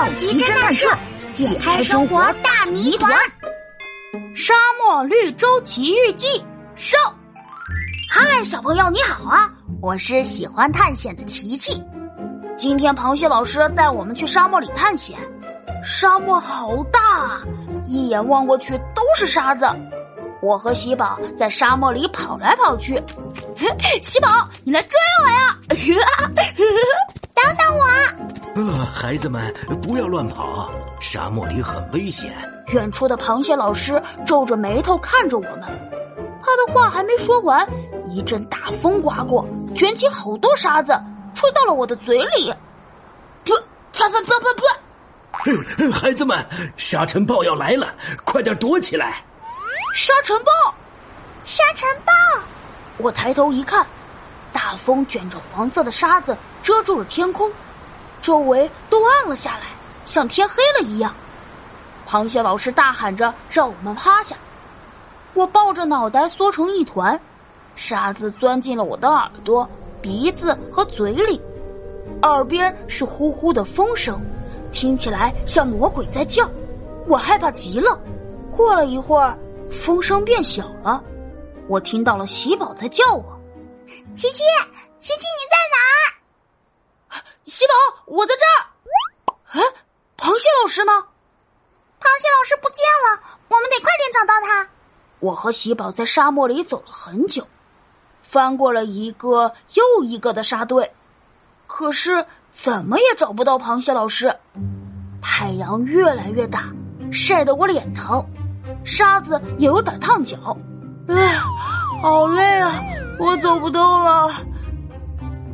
好奇侦探社解开生活大谜团，《沙漠绿洲奇遇记》上。嗨，小朋友你好啊！我是喜欢探险的琪琪。今天螃蟹老师带我们去沙漠里探险。沙漠好大，一眼望过去都是沙子。我和喜宝在沙漠里跑来跑去。喜宝，你来追我呀！等等我。呃，孩子们不要乱跑，沙漠里很危险。远处的螃蟹老师皱着眉头看着我们，他的话还没说完，一阵大风刮过，卷起好多沙子，吹到了我的嘴里。噗噗噗噗噗！孩子们，沙尘暴要来了，快点躲起来！沙尘暴，沙尘暴！我抬头一看，大风卷着黄色的沙子遮住了天空。周围都暗了下来，像天黑了一样。螃蟹老师大喊着让我们趴下，我抱着脑袋缩成一团，沙子钻进了我的耳朵、鼻子和嘴里，耳边是呼呼的风声，听起来像魔鬼在叫。我害怕极了。过了一会儿，风声变小了，我听到了喜宝在叫我：“琪琪，琪琪，你在哪？”我在这儿。哎，螃蟹老师呢？螃蟹老师不见了，我们得快点找到他。我和喜宝在沙漠里走了很久，翻过了一个又一个的沙堆，可是怎么也找不到螃蟹老师。太阳越来越大，晒得我脸疼，沙子也有点烫脚。哎，好累啊，我走不动了。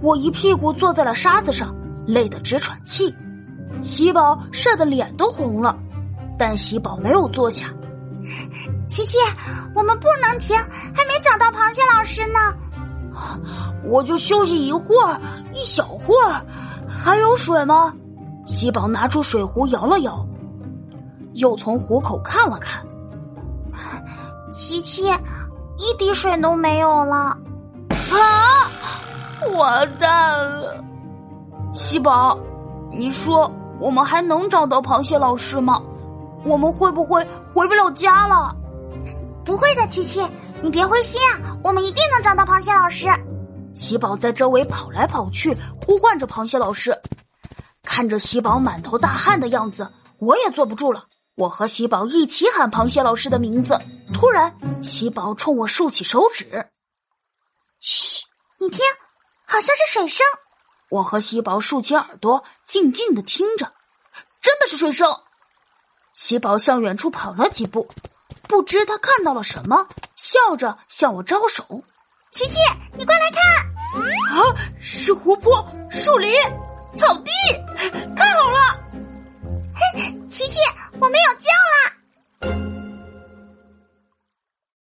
我一屁股坐在了沙子上。累得直喘气，喜宝晒得脸都红了，但喜宝没有坐下。琪琪，我们不能停，还没找到螃蟹老师呢。我就休息一会儿，一小会儿。还有水吗？喜宝拿出水壶摇了摇，又从壶口看了看。琪琪，一滴水都没有了。啊！完蛋了。喜宝，你说我们还能找到螃蟹老师吗？我们会不会回不了家了？不会的，琪琪，你别灰心啊，我们一定能找到螃蟹老师。喜宝在周围跑来跑去，呼唤着螃蟹老师。看着喜宝满头大汗的样子，我也坐不住了。我和喜宝一起喊螃蟹老师的名字。突然，喜宝冲我竖起手指：“嘘，你听，好像是水声。”我和喜宝竖起耳朵，静静的听着，真的是水声。喜宝向远处跑了几步，不知他看到了什么，笑着向我招手：“琪琪，你快来看！啊，是湖泊、树林、草地，太好了！嘿，琪琪，我没有叫